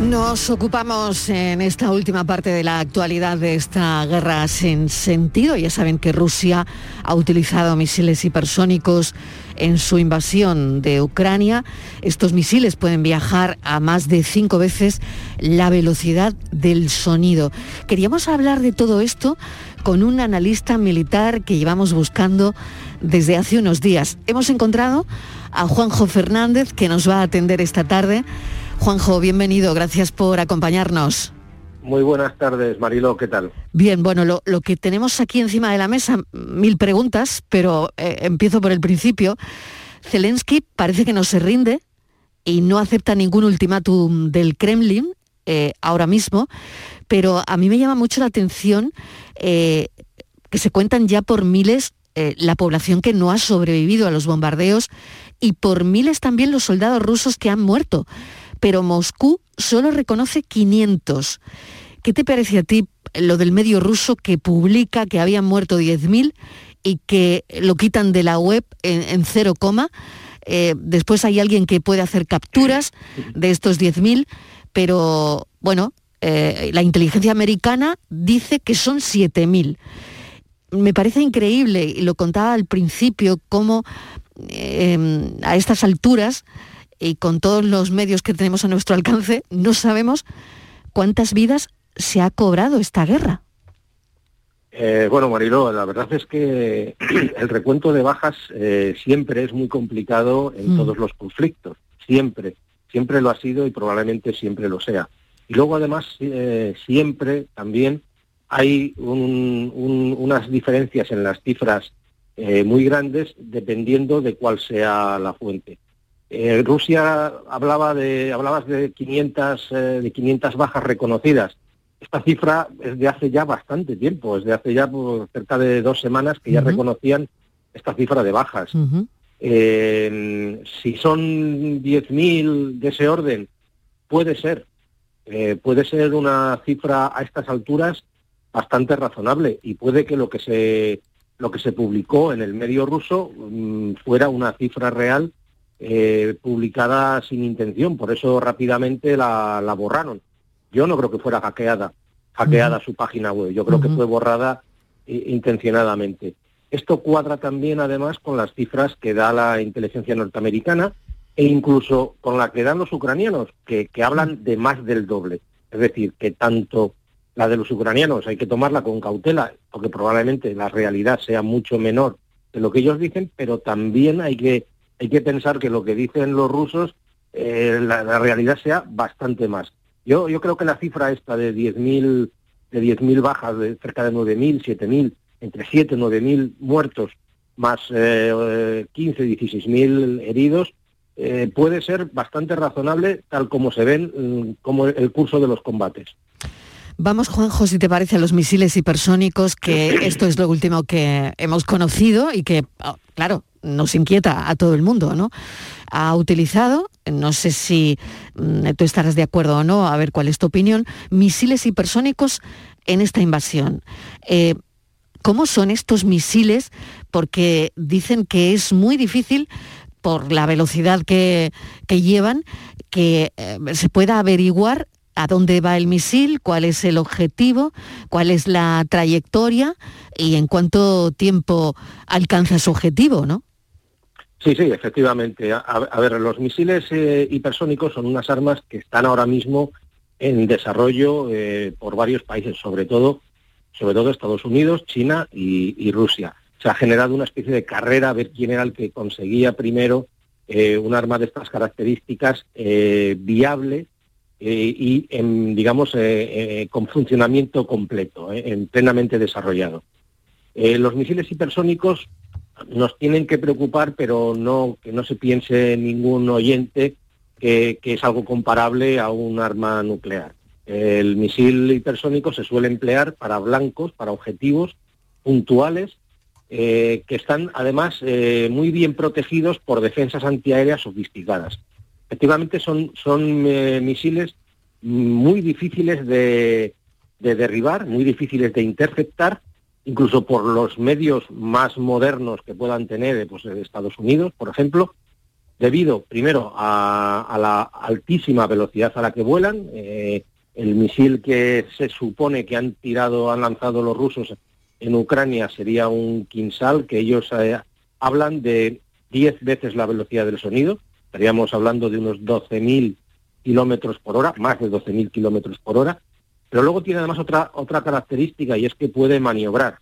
Nos ocupamos en esta última parte de la actualidad de esta guerra sin sentido. Ya saben que Rusia ha utilizado misiles hipersónicos en su invasión de Ucrania. Estos misiles pueden viajar a más de cinco veces la velocidad del sonido. Queríamos hablar de todo esto con un analista militar que llevamos buscando desde hace unos días. Hemos encontrado a Juanjo Fernández, que nos va a atender esta tarde. Juanjo, bienvenido, gracias por acompañarnos. Muy buenas tardes, Marilo, ¿qué tal? Bien, bueno, lo, lo, que tenemos aquí encima de la mesa, mil preguntas, pero eh, empiezo por el principio. Zelensky parece que no se rinde y no acepta ningún ultimátum del Kremlin eh, ahora mismo, pero a mí me llama mucho la atención eh, que se cuentan ya por miles la población que no ha sobrevivido a los bombardeos y por miles también los soldados rusos que han muerto pero Moscú solo reconoce 500. ¿Qué te parece a ti lo del medio ruso que publica que habían muerto 10.000 y que lo quitan de la web en, cero coma? Eh, después hay alguien que puede hacer capturas de estos 10.000, pero bueno, eh, la inteligencia americana dice que son 7.000. Me parece increíble, y lo contaba al principio, cómo eh, a estas alturas y con todos los medios que tenemos a nuestro alcance, no sabemos cuántas vidas se ha cobrado esta guerra. Eh, bueno, Mariló, la verdad es que *clears throat* el recuento de bajas eh, siempre es muy complicado en mm. todos los conflictos, siempre, siempre lo ha sido y probablemente siempre lo sea. Y luego además eh, siempre también hay unas diferencias en las cifras muy grandes dependiendo de cuál sea la fuente. Eh, Rusia hablaba de, hablabas de 500, eh, de 500 bajas reconocidas. Esta cifra es de hace ya bastante tiempo, es de hace ya pues, cerca de dos semanas que ya reconocían esta cifra de bajas. Eh, si son 10.000 de ese orden, puede ser, puede ser una cifra a estas alturas bastante razonable y puede que lo que se lo que se publicó en el medio ruso mm, fuera una cifra real eh, publicada sin intención, por eso rápidamente la, la, borraron. Yo no creo que fuera hackeada, hackeada su página web, yo creo que fue borrada intencionadamente. Esto cuadra también, además, con las cifras que da la inteligencia norteamericana e incluso con la que dan los ucranianos, que, hablan de más del doble. Es decir, que tanto la de los ucranianos hay que tomarla con cautela, porque probablemente la realidad sea mucho menor de lo que ellos dicen, pero también hay que, hay que pensar que lo que dicen los rusos, eh, la, realidad sea bastante más. Yo, yo creo que la cifra esta de 10.000 de 10.000 bajas, de cerca de 9.000, 7.000, entre 7 y 9 mil muertos, más eh, 15, 16 mil heridos, eh, puede ser bastante razonable tal como se ven mm, como el curso de los combates. Vamos, Juanjo, si te parece, a los misiles hipersónicos, que *clears throat* esto es lo último que hemos conocido y que, oh, claro, nos inquieta a todo el mundo, ¿no? Ha utilizado, no sé si mm, tú estarás de acuerdo o no, a ver cuál es tu opinión, misiles hipersónicos en esta invasión. Eh, ¿Cómo son estos misiles? Porque dicen que es muy difícil por la velocidad que, llevan, que eh, se pueda averiguar a dónde va el misil, cuál es el objetivo, cuál es la trayectoria y en cuánto tiempo alcanza su objetivo, ¿no? Sí, sí, efectivamente. A, ver, los misiles eh, hipersónicos son unas armas que están ahora mismo en desarrollo eh, por varios países, sobre todo sobre todo Estados Unidos, China y, Rusia. Se ha generado una especie de carrera a ver quién era el que conseguía primero eh, un arma de estas características eh, viable y, digamos, con funcionamiento completo, en plenamente desarrollado. los misiles hipersónicos nos tienen que preocupar, pero no que no se piense ningún oyente que es algo comparable a un arma nuclear. El misil hipersónico se suele emplear para blancos, para objetivos puntuales, eh, que están además eh, muy bien protegidos por defensas antiaéreas sofisticadas. Efectivamente son, son eh, misiles muy difíciles de, derribar, muy difíciles de interceptar, incluso por los medios más modernos que puedan tener pues, Estados Unidos, por ejemplo, debido primero a, la altísima velocidad a la que vuelan, el misil que se supone que han tirado, han lanzado los rusos en Ucrania sería un Kinsal, que ellos eh, hablan de 10 veces la velocidad del sonido. Estaríamos hablando de unos 12.000 kilómetros por hora, más de 12.000 kilómetros por hora. Pero luego tiene además otra, otra característica y es que puede maniobrar.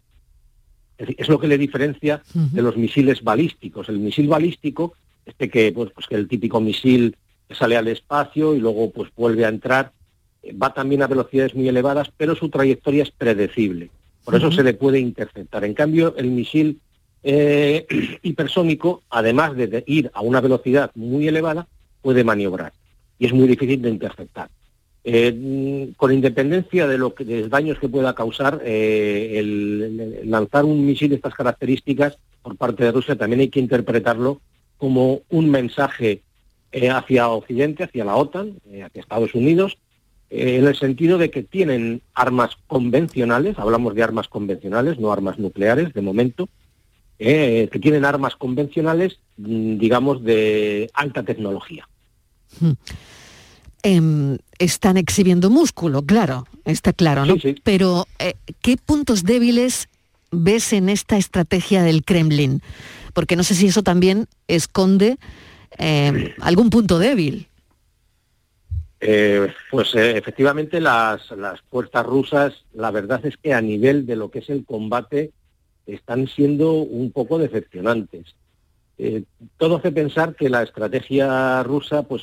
Es, lo que le diferencia de los misiles balísticos. El misil balístico, este que, pues, pues que el típico misil sale al espacio y luego pues vuelve a entrar, va también a velocidades muy elevadas, pero su trayectoria es predecible. Por eso se le puede interceptar. En cambio, el misil eh, *clears throat* hipersónico, además de ir a una velocidad muy elevada, puede maniobrar y es muy difícil de interceptar. Eh, con independencia de, lo que, de los daños que pueda causar, eh, lanzar un misil de estas características por parte de Rusia también hay que interpretarlo como un mensaje hacia Occidente, hacia la OTAN, hacia Estados Unidos, eh, en el sentido de que tienen armas convencionales, hablamos de armas convencionales, no armas nucleares de momento, eh, que tienen armas convencionales, mm, digamos, de alta tecnología. Hmm. Em, están exhibiendo músculo, claro, está claro, ¿no? Pero, eh, ¿qué puntos débiles ves en esta estrategia del Kremlin? Porque no sé si eso también esconde em, algún punto débil. Eh, pues eh, efectivamente las, las fuerzas rusas, la verdad es que a nivel de lo que es el combate, están siendo un poco decepcionantes. Eh, todo hace pensar que la estrategia rusa pues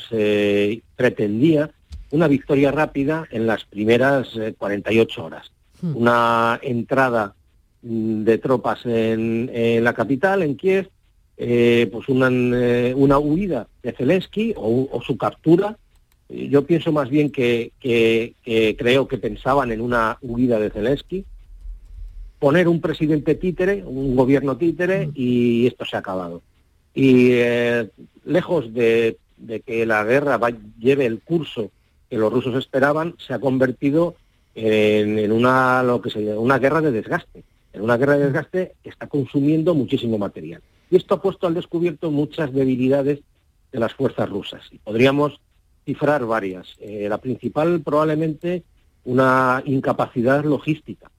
pretendía una victoria rápida en las primeras 48 horas. Hmm. Una entrada mm, de tropas en, en, la capital, en Kiev, eh, pues una, eh, una huida de Zelensky o, o su captura. Eh, Yo pienso más bien que, que- que creo que pensaban en una huida de Zelensky, poner un presidente títere, un gobierno títere y esto se ha acabado. Y eh, lejos de, que la guerra lleve el curso que los rusos esperaban, se ha convertido en, una lo que se una guerra de desgaste. En una guerra de desgaste que está consumiendo muchísimo material. Y esto ha puesto al descubierto muchas debilidades de las fuerzas rusas. Y podríamos cifrar varias. Eh, la principal probablemente una incapacidad logística.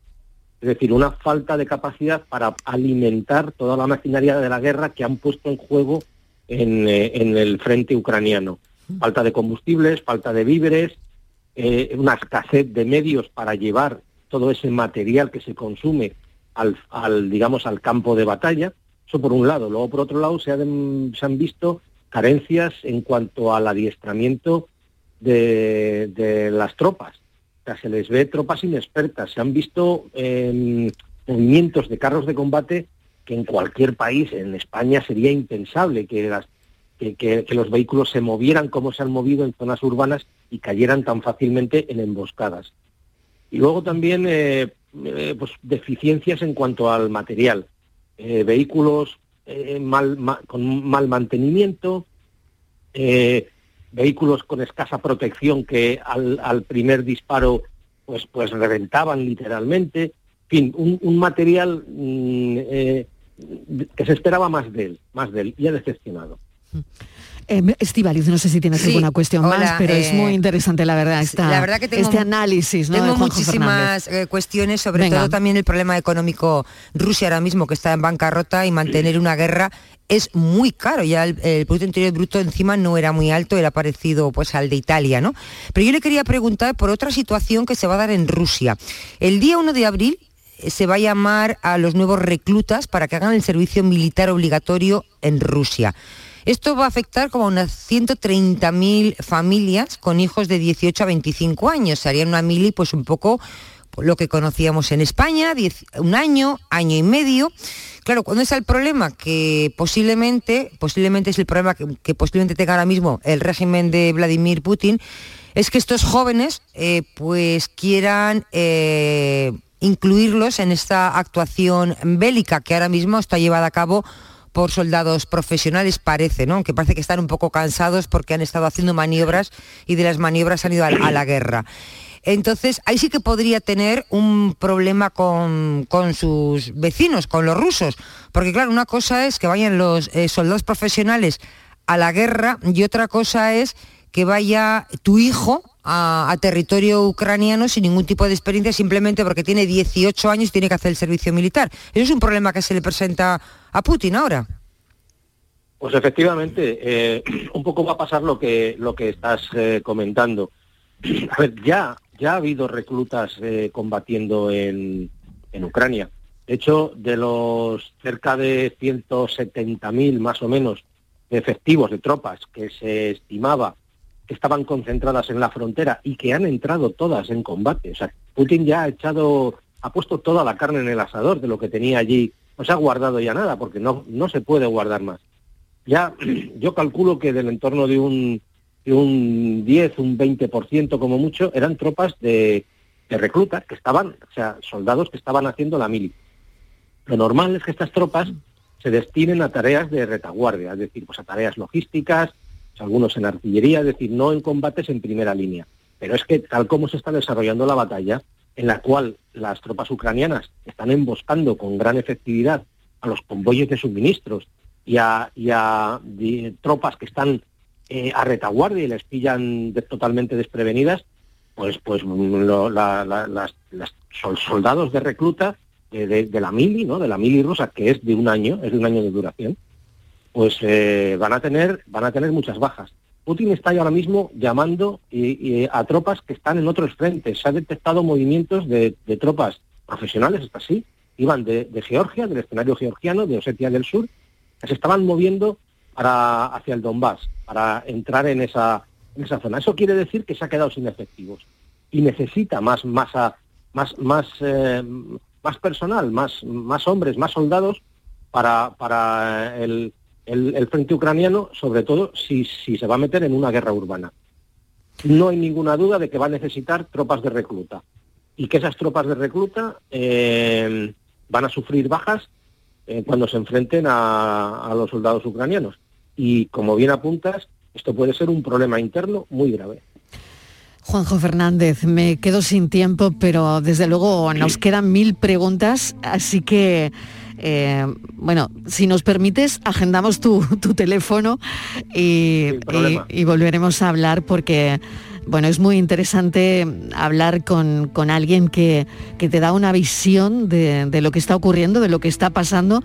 Es decir, una falta de capacidad para alimentar toda la maquinaria de la guerra que han puesto en juego en, eh, en el frente ucraniano. Falta de combustibles, falta de víveres, eh, una escasez de medios para llevar todo ese material que se consume al, al, digamos, al campo de batalla. Eso por un lado. Luego, por otro lado, se han, se han visto carencias en cuanto al adiestramiento de, de las tropas. Se les ve tropas inexpertas. Se han visto eh, movimientos de carros de combate que en cualquier país, en España, sería impensable que, los vehículos se movieran como se han movido en zonas urbanas y cayeran tan fácilmente en emboscadas. Y luego también eh, eh, pues, deficiencias en cuanto al material. Eh, vehículos eh, con mal mantenimiento, vehículos con escasa protección que al, al primer disparo pues, pues reventaban literalmente. En fin, un, un material mm, eh, que se esperaba más de él, más de él, y ha decepcionado. Eh, Estivaliz, no sé si tienes Sí, alguna cuestión hola, más, pero es eh, muy interesante, la verdad, esta, la verdad que tengo, este análisis ¿no? tengo muchísimas Fernández. cuestiones, sobre Venga. todo también el problema económico Rusia ahora mismo que está en bancarrota y mantener una guerra es muy caro. Ya el, el Producto Interior Bruto encima no era muy alto, era parecido pues al de Italia, ¿no? Pero yo le quería preguntar por otra situación que se va a dar en Rusia. El día 1 de abril eh, se va a llamar a los nuevos reclutas para que hagan el servicio militar obligatorio en Rusia. Esto va a afectar como a unas 130.000 familias con hijos de 18 a 25 años. Se haría una mili pues un poco lo que conocíamos en España, un año, año y medio. Claro, ¿cuándo está el problema? Que posiblemente, posiblemente es el problema que, posiblemente tenga ahora mismo el régimen de Vladimir Putin, es que estos jóvenes eh, pues quieran eh, incluirlos en esta actuación bélica que ahora mismo está llevada a cabo por soldados profesionales, parece, ¿no? Aunque parece que están un poco cansados porque han estado haciendo maniobras y de las maniobras han ido a la guerra. Entonces, ahí sí que podría tener un problema con, con sus vecinos, con los rusos. Porque claro, una cosa es que vayan los eh, soldados profesionales a la guerra y otra cosa es que vaya tu hijo a, territorio ucraniano sin ningún tipo de experiencia, simplemente porque tiene 18 años y tiene que hacer el servicio militar. Eso es un problema que se le presenta a Putin ahora. Pues efectivamente, eh, *clears throat* un poco va a pasar lo que lo que estás eh, comentando. *clears throat* A ver, ya ya ha habido reclutas eh, combatiendo en, en Ucrania. De hecho, de los cerca de 170.000 más o menos efectivos de tropas que se estimaba que estaban concentradas en la frontera y que han entrado todas en combate. O sea, Putin ya ha echado, ha puesto toda la carne en el asador de lo que tenía allí. No se ha guardado ya nada porque no, no se puede guardar más. Ya *clears throat* yo calculo que del entorno de un, un 10, un 20% como mucho, eran tropas de, de reclutas que estaban, o sea, soldados que estaban haciendo la mili. Lo normal es que estas tropas se destinen a tareas de retaguardia, es decir, pues a tareas logísticas, pues algunos en artillería, es decir, no en combates en primera línea. Pero es que tal como se está desarrollando la batalla, en la cual las tropas ucranianas están emboscando con gran efectividad a los convoyes de suministros y a, y a tropas que están eh, a retaguardia y les pillan de- totalmente desprevenidas, pues, pues lo- la- la- las, las sol- soldados de recluta de, de- la mili, ¿no? De la mili rusa, que es de un año, es de un año de duración, pues eh, van a tener, van a tener muchas bajas. Putin está ahora mismo llamando a tropas que están en otros frentes. Se ha detectado movimientos de, tropas profesionales, hasta así, iban de, de Georgia, del escenario georgiano, de Osetia del Sur, se estaban moviendo para, hacia el Donbass, para entrar en esa, en esa zona. Eso quiere decir que se ha quedado sin efectivos y necesita más masa, más, más, eh, más personal, más, más hombres, más soldados para, para el, el, frente ucraniano, sobre todo si, si se va a meter en una guerra urbana. No hay ninguna duda de que va a necesitar tropas de recluta y que esas tropas de recluta eh, van a sufrir bajas eh, cuando se enfrenten a, a los soldados ucranianos. Y como bien apuntas, esto puede ser un problema interno muy grave. Juanjo Fernández, me quedo sin tiempo, pero desde luego nos quedan mil preguntas, así que, eh, bueno, si nos permites, agendamos tu, tu teléfono y, y- y volveremos a hablar porque, bueno, es muy interesante hablar con, con alguien que, que te da una visión de, de lo que está ocurriendo, de lo que está pasando,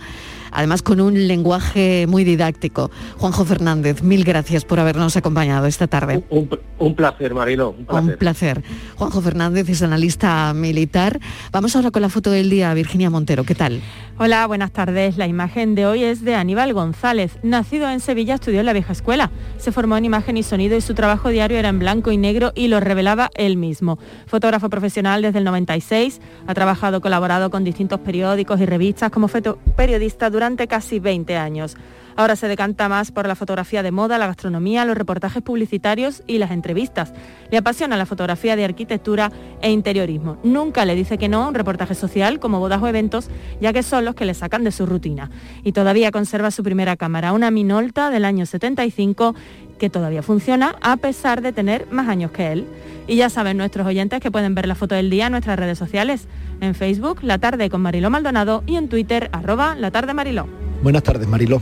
además con un lenguaje muy didáctico. Juanjo Fernández, mil gracias por habernos acompañado esta tarde. Un, un placer, Marilo, un placer. Un placer. Juanjo Fernández es analista militar. Vamos ahora con la foto del día, Virginia Montero. ¿Qué tal? Hola, buenas tardes. La imagen de hoy es de Aníbal González. Nacido en Sevilla, estudió en la vieja escuela. Se formó en imagen y sonido y su trabajo diario era en blanco y negro y lo revelaba él mismo. Fotógrafo profesional desde el 96, ha trabajado colaborado con distintos periódicos y revistas como foto- periodista durante casi 20 años. Ahora se decanta más por la fotografía de moda, la gastronomía, los reportajes publicitarios y las entrevistas. Le apasiona la fotografía de arquitectura e interiorismo. Nunca le dice que no un reportaje social como bodas o eventos, ya que son los que le sacan de su rutina. Y todavía conserva su primera cámara, una Minolta del año 75 que todavía funciona a pesar de tener más años que él. Y ya saben nuestros oyentes que pueden ver la foto del día en nuestras redes sociales, en Facebook, La Tarde con Mariló Maldonado y en Twitter, arroba La Tarde Mariló. Buenas tardes, Mariló.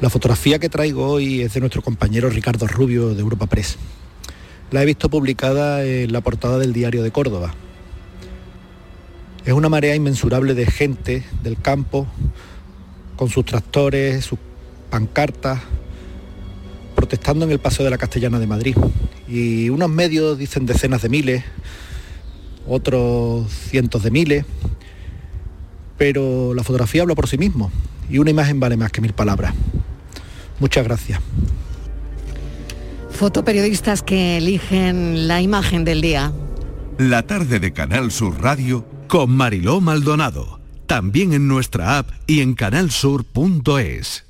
La fotografía que traigo hoy es de nuestro compañero Ricardo Rubio de Europa Press. La he visto publicada en la portada del diario de Córdoba. Es una marea inmensurable de gente del campo, con sus tractores, sus pancartas, protestando en el Paseo de la Castellana de Madrid. Y unos medios dicen decenas de miles, otros cientos de miles, pero la fotografía habla por sí mismo y una imagen vale más que mil palabras. Muchas gracias. Fotoperiodistas que eligen la imagen del día. La tarde de Canal Sur Radio con Mariló Maldonado. También en nuestra app y en canalsur.es.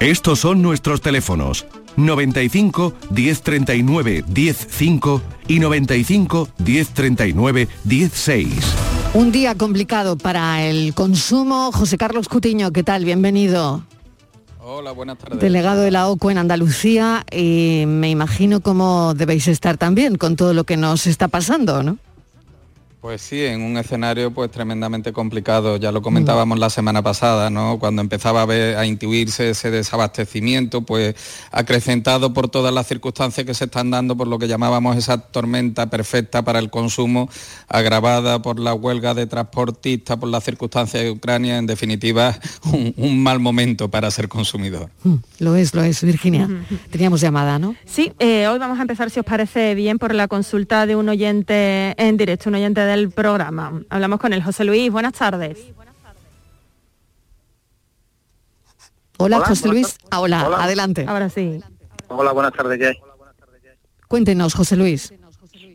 Estos son nuestros teléfonos 95 1039 105 y 95 1039 16. Un día complicado para el consumo. José Carlos Cutiño, ¿qué tal? Bienvenido. Hola, buenas tardes. Delegado de la OCU en Andalucía y me imagino cómo debéis estar también con todo lo que nos está pasando, ¿no? Pues sí, en un escenario pues tremendamente complicado, ya lo comentábamos la semana pasada, ¿no? Cuando empezaba a, ver, a intuirse ese desabastecimiento, pues acrecentado por todas las circunstancias que se están dando por lo que llamábamos esa tormenta perfecta para el consumo, agravada por la huelga de transportistas, por las circunstancias de Ucrania, en definitiva, *laughs* un, un mal momento para ser consumidor. Mm, Lo es, lo es, Virginia. Teníamos llamada, ¿no? Sí, eh, hoy vamos a empezar, si os parece bien, por la consulta de un oyente en directo, un oyente del programa. Hablamos con el José Luis. Buenas tardes. Hola, Hola, José Luis. Ah, hola, Hola. adelante. Ahora sí. Hola, buenas tardes, ¿qué hay? Cuéntenos, José Luis.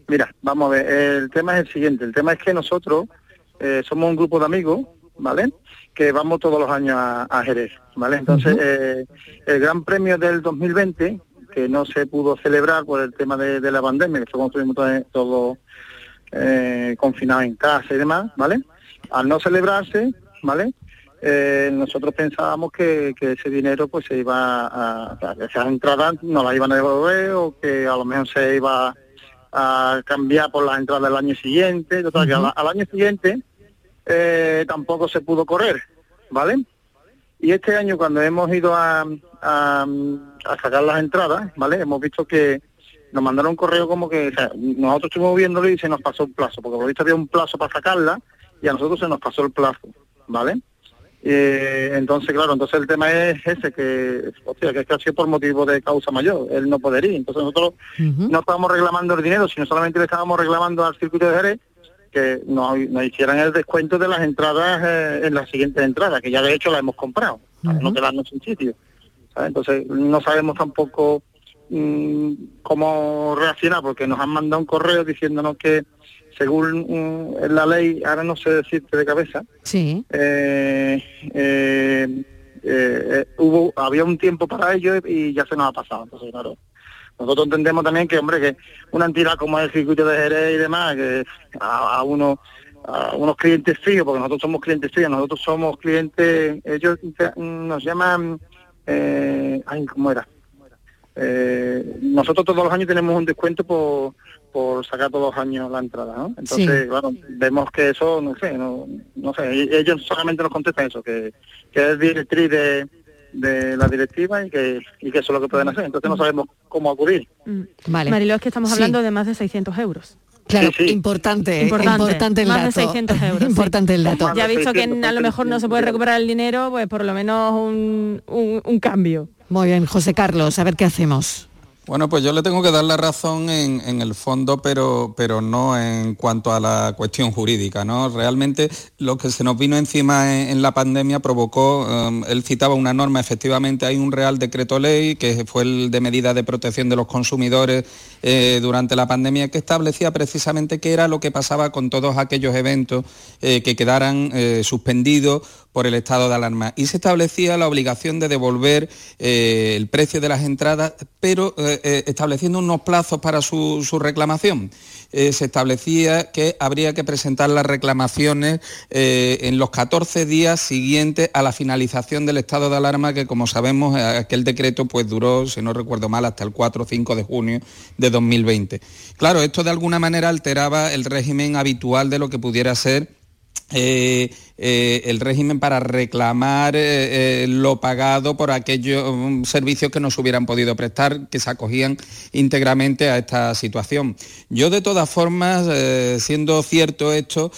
Mira, vamos a ver, el tema es el siguiente, el tema es que nosotros eh, somos un grupo de amigos, ¿vale? Que vamos todos los años a, a Jerez, ¿vale? Entonces, eh, el Gran Premio del 2020, que no se pudo celebrar por el tema de, de la pandemia, que estuvimos todos todo, eh, confinados en casa y demás, ¿vale? Al no celebrarse, ¿vale? Eh, nosotros pensábamos que, que ese dinero pues se iba a, que esas entradas no las iban a devolver o que a lo mejor se iba a cambiar por las entradas del año siguiente, total, que al, al año siguiente eh, tampoco se pudo correr, ¿vale? Y este año cuando hemos ido a, a, a sacar las entradas, ¿vale? Hemos visto que nos mandaron un correo como que, o sea, nosotros estuvimos viéndolo y se nos pasó un plazo, porque por lo visto había un plazo para sacarla y a nosotros se nos pasó el plazo, ¿vale? Eh, entonces, claro, entonces el tema es ese, que, hostia, que es casi por motivo de causa mayor, él no poder ir. Entonces nosotros no estábamos reclamando el dinero, sino solamente le estábamos reclamando al circuito de Jerez que nos, nos hicieran el descuento de las entradas eh, en las siguientes entradas, que ya de hecho la hemos comprado, para no quedarnos sin sitio. ¿sabes? Entonces no sabemos tampoco mm, cómo reaccionar, porque nos han mandado un correo diciéndonos que según mm, la ley, ahora no sé decirte de cabeza, Sí. eh, eh, eh, hubo había un tiempo para ello y ya se nos ha pasado. Entonces, claro, nosotros entendemos también que, hombre, que una entidad como el circuito de Jerez y demás, que a, a uno a unos clientes fijos, porque nosotros somos clientes fijos, nosotros somos clientes, ellos te- nos llaman, eh, ay, ¿cómo era? Eh, nosotros todos los años tenemos un descuento por, por sacar todos los años la entrada, ¿no? Entonces, Sí. claro, vemos que eso, no sé, no, no sé, y- ellos solamente nos contestan eso, que, que es directriz de, de la directiva y que, y que eso es lo que pueden hacer. Entonces no sabemos cómo acudir. Vale. Mariló, es que estamos Sí. hablando de más de 600 euros. Claro, importante, Importante, importante, el más de dato. 600 *laughs* euros, sí. importante el dato. Ya visto que a lo mejor no se puede recuperar el dinero, pues por lo menos un, un- un cambio. Muy bien, José Carlos, a ver qué hacemos. Bueno, pues yo le tengo que dar la razón en, el fondo, pero, pero no en cuanto a la cuestión jurídica, ¿no? Realmente lo que se nos vino encima en, la pandemia provocó, um, él citaba una norma, efectivamente hay un real decreto ley, que fue el de medida de protección de los consumidores eh, durante la pandemia, que establecía precisamente qué era lo que pasaba con todos aquellos eventos eh, que quedaran eh, suspendidos por el estado de alarma. Y se establecía la obligación de devolver el precio de las entradas, pero estableciendo unos plazos para su, su reclamación. Se establecía que habría que presentar las reclamaciones en los 14 días siguientes a la finalización del estado de alarma, que como sabemos, aquel decreto pues duró, si no recuerdo mal, hasta el 4 o 5 de junio de 2020. Claro, esto de alguna manera alteraba el régimen habitual de lo que pudiera ser eh, eh, el régimen para reclamar eh, eh, lo pagado por aquellos mm, servicios que nos hubieran podido prestar, que se acogían íntegramente a esta situación. Yo de todas formas, siendo cierto esto,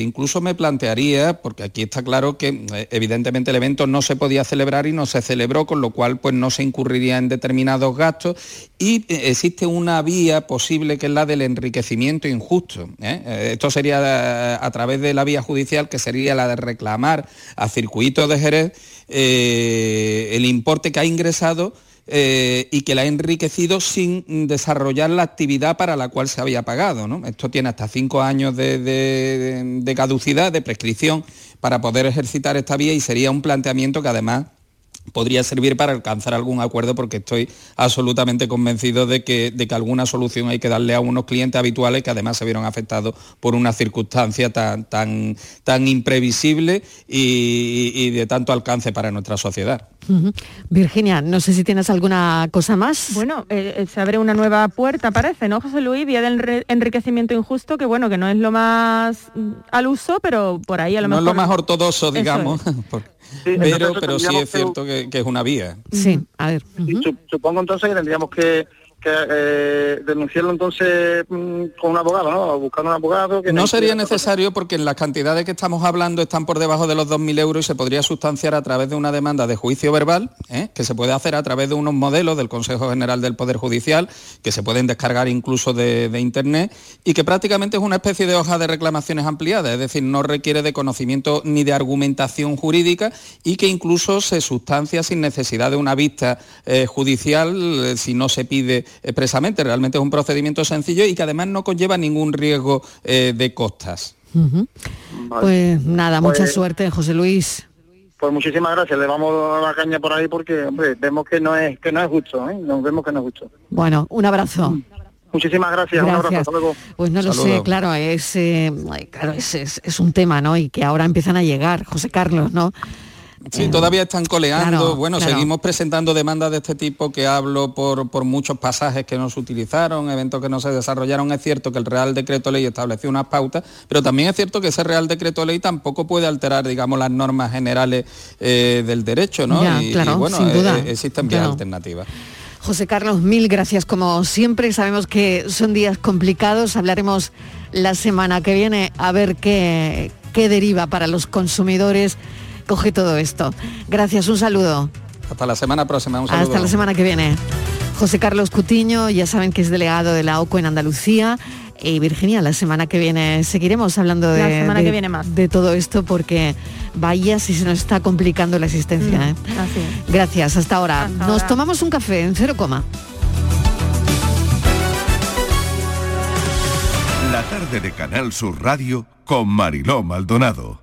incluso me plantearía, porque aquí está claro que evidentemente el evento no se podía celebrar y no se celebró, con lo cual pues no se incurriría en determinados gastos y existe una vía posible que es la del enriquecimiento injusto. Esto sería a través de la vía judicial, que sería la de reclamar a Circuito de Jerez eh, el importe que ha ingresado eh, y que la ha enriquecido sin desarrollar la actividad para la cual se había pagado. ¿no? Esto tiene hasta cinco años de, caducidad, de prescripción, para poder ejercitar esta vía y sería un planteamiento que además podría servir para alcanzar algún acuerdo porque estoy absolutamente convencido de que, de que alguna solución hay que darle a unos clientes habituales que además se vieron afectados por una circunstancia tan, tan, tan imprevisible y, y de tanto alcance para nuestra sociedad. Virginia, no sé si tienes alguna cosa más. Bueno, eh, eh, se abre una nueva puerta, parece, ¿no, José Luis? Vía del enriquecimiento injusto, que bueno, que no es lo más mm, al uso, pero por ahí a lo No es mejor... lo más ortodoxo, digamos, *laughs* pero, pero sí es cierto que, que es una vía. Sí, a ver. Supongo entonces que tendríamos que, que, eh, denunciarlo entonces mm, con un abogado, ¿no? Buscar un abogado que No sería necesario porque en las cantidades que estamos hablando están por debajo de los 2.000 euros y se podría sustanciar a través de una demanda de juicio verbal, ¿eh? que se puede hacer a través de unos modelos del Consejo General del Poder Judicial, que se pueden descargar incluso de, de Internet, y que prácticamente es una especie de hoja de reclamaciones ampliada, es decir, no requiere de conocimiento ni de argumentación jurídica y que incluso se sustancia sin necesidad de una vista eh, judicial si no se pide expresamente. Realmente es un procedimiento sencillo y que además no conlleva ningún riesgo eh, de costas. Pues nada, mucha Pues- suerte, José Luis. Pues muchísimas gracias, le vamos a la caña por ahí porque, hombre, vemos que no es que no es justo, ¿eh? Nos vemos que no es justo. Bueno, un abrazo. Muchísimas gracias, un abrazo, hasta luego. Pues no lo sé, claro, es, eh, claro, es, es- es un tema, ¿no? Y que ahora empiezan a llegar, José Carlos, ¿no? Sí, todavía están coleando. claro, bueno, claro. seguimos presentando demandas de este tipo que hablo por, por muchos pasajes que no se utilizaron, eventos que no se desarrollaron. Es cierto que el Real Decreto Ley estableció unas pautas, pero también es cierto que ese Real Decreto Ley tampoco puede alterar, digamos, las normas generales eh, del derecho, ¿no? Ya, y, y, claro, bueno, sin duda, eh, existen vías alternativas. José Carlos, mil gracias como siempre. Sabemos que son días complicados. Hablaremos la semana que viene a ver qué, qué deriva para los consumidores coge todo esto. Gracias, un saludo. Hasta la semana próxima. Un saludo. Hasta la semana que viene. José Carlos Cutiño, ya saben que es delegado de la OCO en Andalucía. Y Virginia, la semana que viene seguiremos hablando de, La semana de- que viene más. de todo esto porque vaya si se nos está complicando la existencia. Mm, ¿eh? así es. Gracias, hasta ahora. Hasta Nos ahora. tomamos un café en cero coma. La tarde de Canal Sur Radio con Mariló Maldonado.